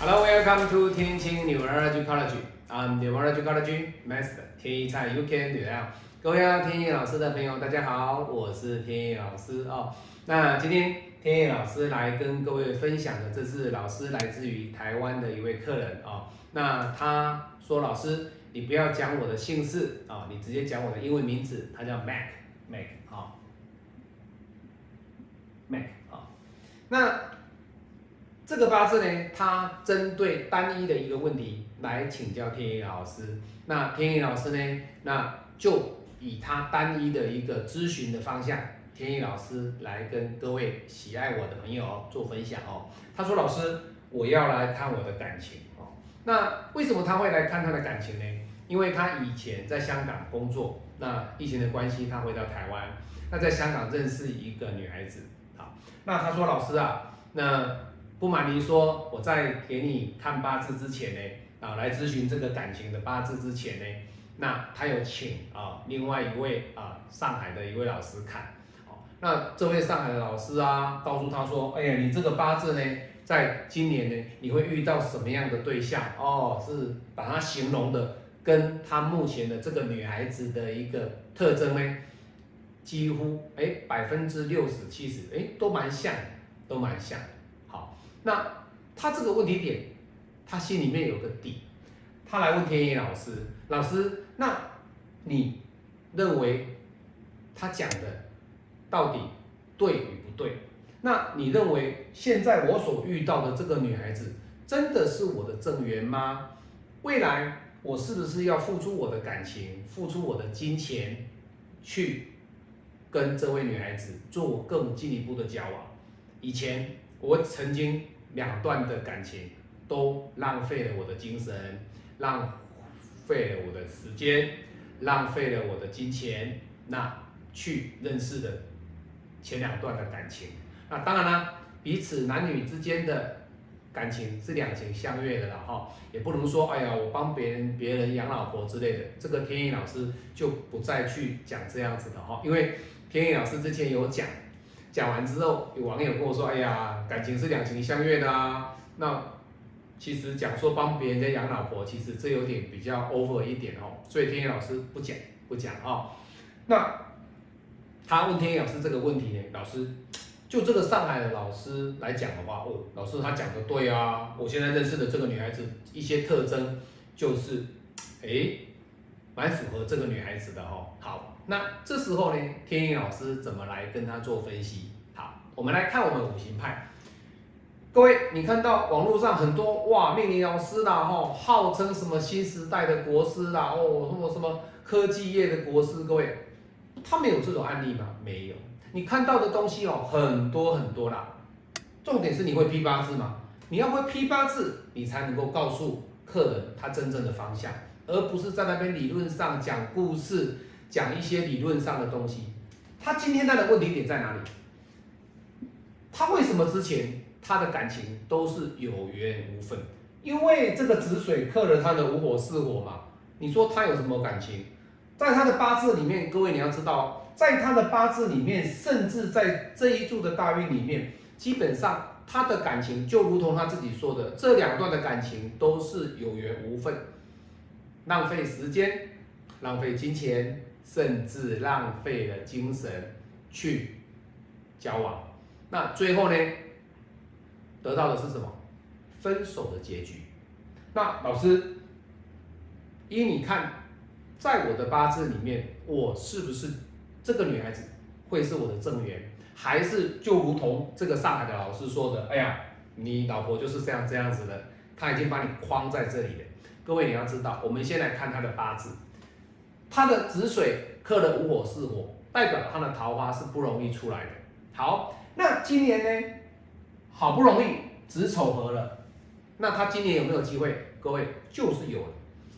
Hello, welcome to 天青 Neurology College. I'm Neurology College Master 天一菜 You Can Do It. 各位啊，天一老师的朋友，大家好，我是天一老师哦。那今天天一老师来跟各位分享的，这是老师来自于台湾的一位客人哦。那他说，老师，你不要讲我的姓氏啊，你直接讲我的英文名字，他叫 Mac Mac 啊，Mac 啊。那这个八字呢，它针对单一的一个问题来请教天意老师。那天意老师呢，那就以他单一的一个咨询的方向，天意老师来跟各位喜爱我的朋友做分享哦。他说：“老师，我要来看我的感情哦。那为什么他会来看他的感情呢？因为他以前在香港工作，那疫情的关系，他回到台湾，那在香港认识一个女孩子。好，那他说：老师啊，那。不瞒您说，我在给你看八字之前呢，啊，来咨询这个感情的八字之前呢，那他有请啊另外一位啊上海的一位老师看，哦，那这位上海的老师啊，告诉他说，哎呀，你这个八字呢，在今年呢，你会遇到什么样的对象？哦，是把他形容的跟他目前的这个女孩子的一个特征呢，几乎哎百分之六十七十哎都蛮像，都蛮像。那他这个问题点，他心里面有个底，他来问天野老师，老师，那你认为他讲的到底对与不对？那你认为现在我所遇到的这个女孩子真的是我的正缘吗？未来我是不是要付出我的感情，付出我的金钱，去跟这位女孩子做更进一步的交往？以前我曾经。两段的感情都浪费了我的精神，浪费了我的时间，浪费了我的金钱，那去认识的前两段的感情，那当然啦，彼此男女之间的感情是两情相悦的了哈，也不能说哎呀我帮别人别人养老婆之类的，这个天意老师就不再去讲这样子的哈，因为天意老师之前有讲。讲完之后，有网友跟我说：“哎呀，感情是两情相悦的啊。”那其实讲说帮别人家养老婆，其实这有点比较 over 一点哦。所以天野老师不讲不讲啊。那他问天野老师这个问题呢？老师就这个上海的老师来讲的话，哦，老师他讲的对啊。我现在认识的这个女孩子一些特征就是，哎，蛮符合这个女孩子的哦。好。那这时候呢，天意老师怎么来跟他做分析？好，我们来看我们五行派。各位，你看到网络上很多哇，命理老师啦，吼，号称什么新时代的国师啦，哦，什么什么科技业的国师，各位，他们有这种案例吗？没有。你看到的东西哦，很多很多啦。重点是你会批八字吗？你要会批八字，你才能够告诉客人他真正的方向，而不是在那边理论上讲故事。讲一些理论上的东西，他今天他的问题点在哪里？他为什么之前他的感情都是有缘无分？因为这个子水克了他的五火四火嘛。你说他有什么感情？在他的八字里面，各位你要知道，在他的八字里面，甚至在这一柱的大运里面，基本上他的感情？就如同他自己说的，这两段的感情？都是有缘无分，浪费时间，浪费金钱。甚至浪费了精神去交往，那最后呢，得到的是什么？分手的结局。那老师，依你看，在我的八字里面，我是不是这个女孩子会是我的正缘，还是就如同这个上海的老师说的，哎呀，你老婆就是这样这样子的，她已经把你框在这里了。各位你要知道，我们先来看她的八字。他的子水克了五火四火，代表他的桃花是不容易出来的。好，那今年呢，好不容易子丑合了，那他今年有没有机会？各位就是有，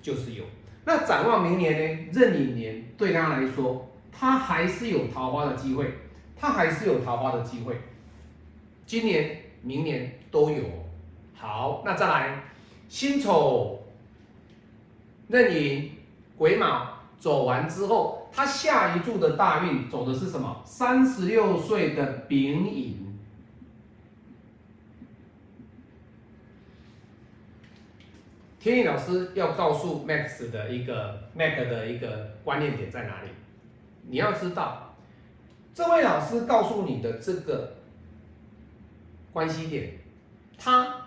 就是有。那展望明年呢？壬寅年对他来说，他还是有桃花的机会，他还是有桃花的机会。今年、明年都有。好，那再来辛丑、壬寅、癸卯。走完之后，他下一柱的大运走的是什么？三十六岁的丙寅。天意老师要告诉 Max 的一个 Mac 的一个观念点在哪里？你要知道，这位老师告诉你的这个关系点，他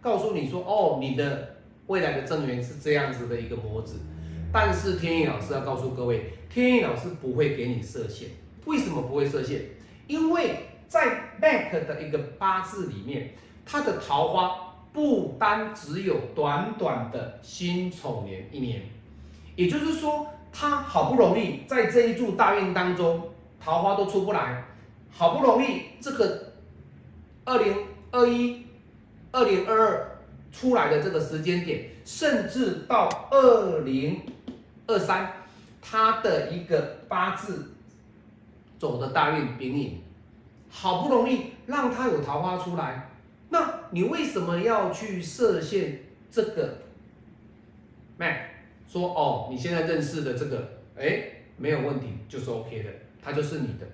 告诉你说，哦，你的未来的正缘是这样子的一个模子。但是天意老师要告诉各位，天意老师不会给你设限。为什么不会设限？因为在 Mac 的一个八字里面，他的桃花不单只有短短的辛丑年一年，也就是说，他好不容易在这一柱大运当中，桃花都出不来，好不容易这个二零二一、二零二二出来的这个时间点，甚至到二零二三，他的一个八字走的大运丙寅，好不容易让他有桃花出来。那你为什么要去设限这个 Mac？说哦，你现在认识的这个，哎，没有问题，就是 OK 的，他就是你的。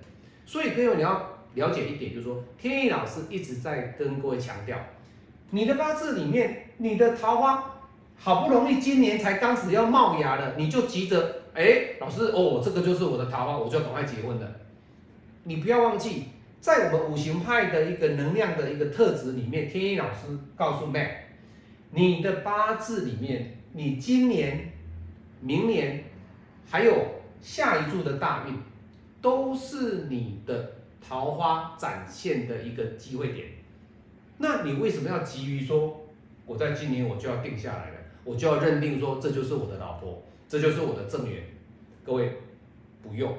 所以各位你要了解一点，就是说天意老师一直在跟各位强调，你的八字里面，你的桃花好不容易今年才刚始要冒芽了，你就急着，哎，老师哦，这个就是我的桃花，我就要赶快结婚了。你不要忘记。在我们五行派的一个能量的一个特质里面，天一老师告诉 Mac，你的八字里面，你今年、明年还有下一柱的大运，都是你的桃花展现的一个机会点。那你为什么要急于说，我在今年我就要定下来，我就要认定说这就是我的老婆，这就是我的正缘？各位不用，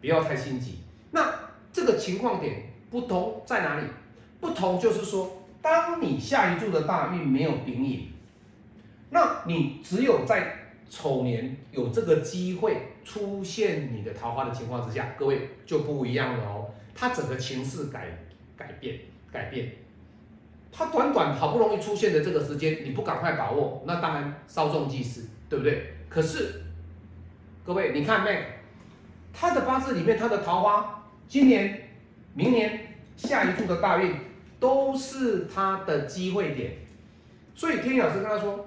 不要太心急。那。这个情况点不同在哪里？不同就是说，当你下一柱的大运没有丙寅，那你只有在丑年有这个机会出现你的桃花的情况之下，各位就不一样了哦。它整个情势改改变改变，它短短好不容易出现的这个时间，你不赶快把握，那当然稍纵即逝，对不对？可是各位你看没？他的八字里面他的桃花。今年、明年、下一柱的大运都是他的机会点，所以天老师跟他说：“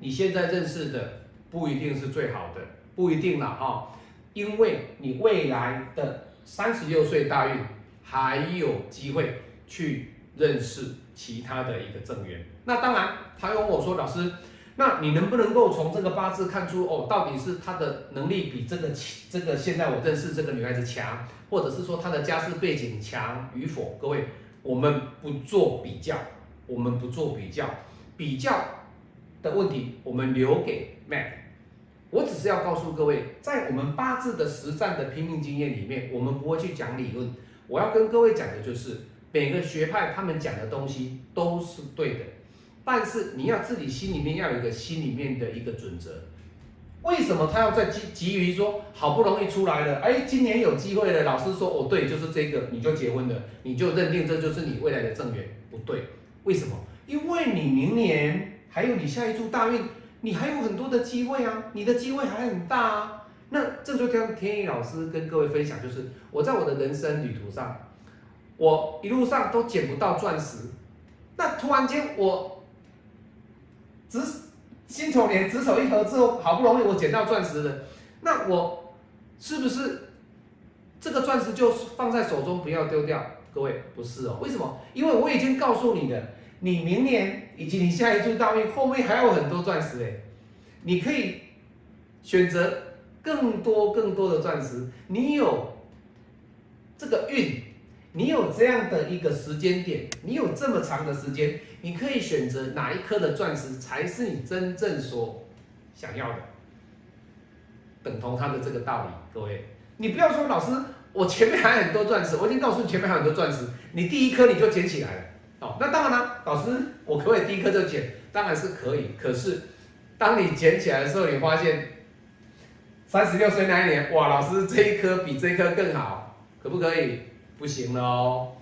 你现在认识的不一定是最好的，不一定了哈，因为你未来的三十六岁大运还有机会去认识其他的一个正缘。那当然，他又问我说：‘老师。’”那你能不能够从这个八字看出哦，到底是她的能力比这个这个现在我认识这个女孩子强，或者是说她的家世背景强与否？各位，我们不做比较，我们不做比较，比较的问题我们留给 Mac。我只是要告诉各位，在我们八字的实战的拼命经验里面，我们不会去讲理论。我要跟各位讲的就是，每个学派他们讲的东西都是对的。但是你要自己心里面要有一个心里面的一个准则，为什么他要在急急于说好不容易出来了，哎，今年有机会了，老师说哦对，就是这个，你就结婚了，你就认定这就是你未来的正缘，不对，为什么？因为你明年还有你下一柱大运，你还有很多的机会啊，你的机会还很大啊。那这就跟天意老师跟各位分享，就是我在我的人生旅途上，我一路上都捡不到钻石，那突然间我。只辛丑年子丑一合之后，好不容易我捡到钻石了，那我是不是这个钻石就放在手中不要丢掉？各位不是哦，为什么？因为我已经告诉你的，你明年以及你下一注大运后面还有很多钻石哎，你可以选择更多更多的钻石，你有这个运。你有这样的一个时间点，你有这么长的时间，你可以选择哪一颗的钻石才是你真正所想要的，等同它的这个道理。各位，你不要说老师，我前面还有很多钻石，我已经告诉你前面还有很多钻石，你第一颗你就捡起来了。哦，那当然了，老师，我可不可以第一颗就捡？当然是可以。可是，当你捡起来的时候，你发现三十六岁那一年，哇，老师这一颗比这一颗更好，可不可以？不行了哦，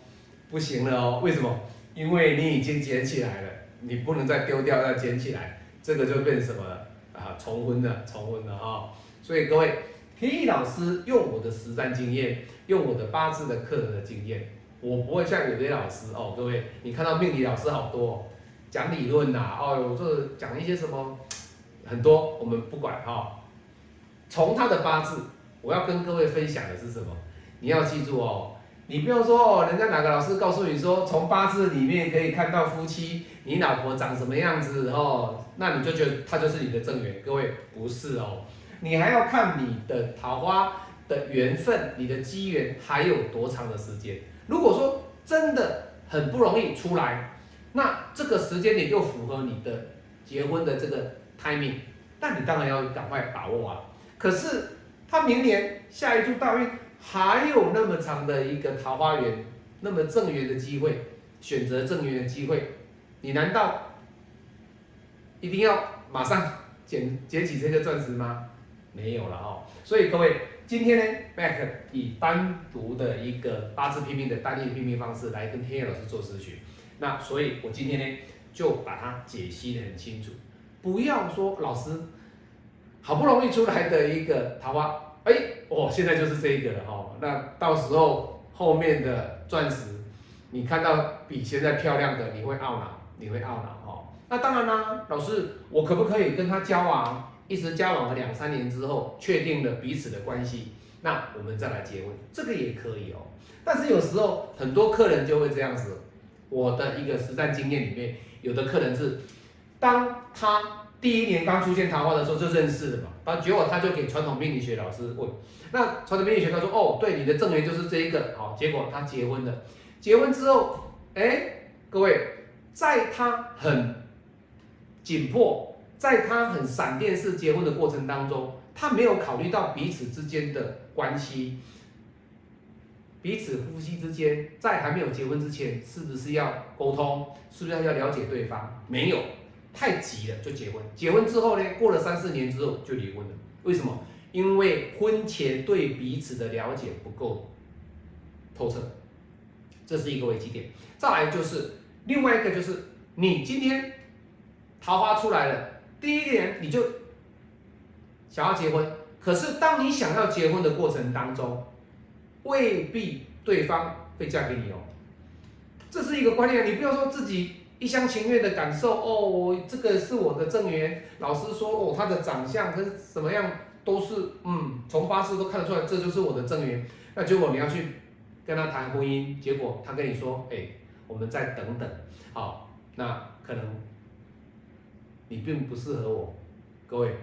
不行了哦，为什么？因为你已经捡起来了，你不能再丢掉，要捡起来，这个就变什么了啊？重婚了，重婚了哈！所以各位，天意老师用我的实战经验，用我的八字的课的经验，我不会像有些老师哦，各位，你看到命理老师好多，讲理论呐，哦，这讲一些什么很多，我们不管哈。从他的八字，我要跟各位分享的是什么？你要记住哦，你不用说哦，人家哪个老师告诉你说，从八字里面可以看到夫妻，你老婆长什么样子哦，那你就觉得他就是你的正缘。各位不是哦，你还要看你的桃花的缘分，你的机缘还有多长的时间。如果说真的很不容易出来，那这个时间点又符合你的结婚的这个 timing，那你当然要赶快把握啊。可是他明年下一柱大运还有那么长的一个桃花源，那么正缘的机会，选择正缘的机会，你难道一定要马上捡捡起这个钻石吗？没有了哦。所以各位，今天呢，Mac 以单独的一个八字拼命的单例拼命方式来跟天野老师做咨询。那所以我今天呢就把它解析的很清楚，不要说老师。好不容易出来的一个桃花，哎，哦，现在就是这一个了哈。那到时候后面的钻石，你看到比现在漂亮的，你会懊恼，你会懊恼哈。那当然啦，老师，我可不可以跟他交往，一直交往了两三年之后，确定了彼此的关系，那我们再来结婚，这个也可以哦。但是有时候很多客人就会这样子，我的一个实战经验里面，有的客人是，当他。第一年刚出现桃花的时候就认识了嘛，然后结果他就给传统命理学老师问，那传统命理学他说哦，对，你的正缘就是这一个，好，结果他结婚了，结婚之后，哎，各位，在他很紧迫，在他很闪电式结婚的过程当中，他没有考虑到彼此之间的关系，彼此夫妻之间在还没有结婚之前，是不是要沟通，是不是要了解对方？没有。太急了就结婚，结婚之后呢，过了三四年之后就离婚了。为什么？因为婚前对彼此的了解不够透彻，这是一个危机点。再来就是另外一个，就是你今天桃花出来了，第一年你就想要结婚，可是当你想要结婚的过程当中，未必对方会嫁给你哦。这是一个观念，你不要说自己。一厢情愿的感受哦，这个是我的正缘。老师说哦，他的长相跟什么样都是，嗯，从八字都看得出来，这就是我的正缘。那结果你要去跟他谈婚姻，结果他跟你说，哎，我们再等等，好，那可能你并不适合我。各位，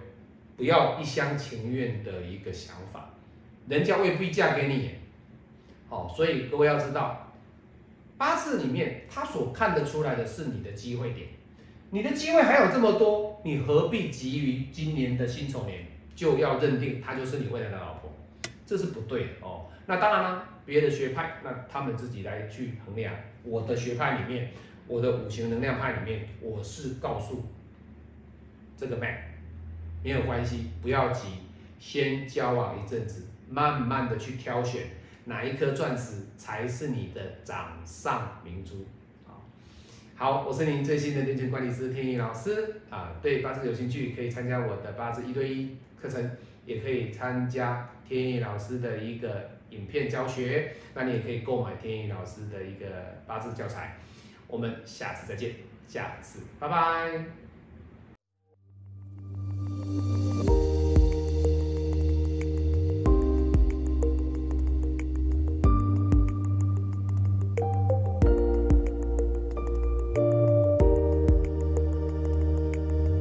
不要一厢情愿的一个想法，人家未必嫁给你。好，所以各位要知道。八字里面，他所看得出来的是你的机会点，你的机会还有这么多，你何必急于今年的辛丑年就要认定他就是你未来的老婆？这是不对的哦。那当然了，别的学派，那他们自己来去衡量。我的学派里面，我的五行能量派里面，我是告诉这个 man 没有关系，不要急，先交往一阵子，慢慢的去挑选。哪一颗钻石才是你的掌上明珠？好，好，我是您最新的练钱管理师天意老师啊。对八字有兴趣，可以参加我的八字一对一课程，也可以参加天意老师的一个影片教学。那你也可以购买天意老师的一个八字教材。我们下次再见，下次拜拜。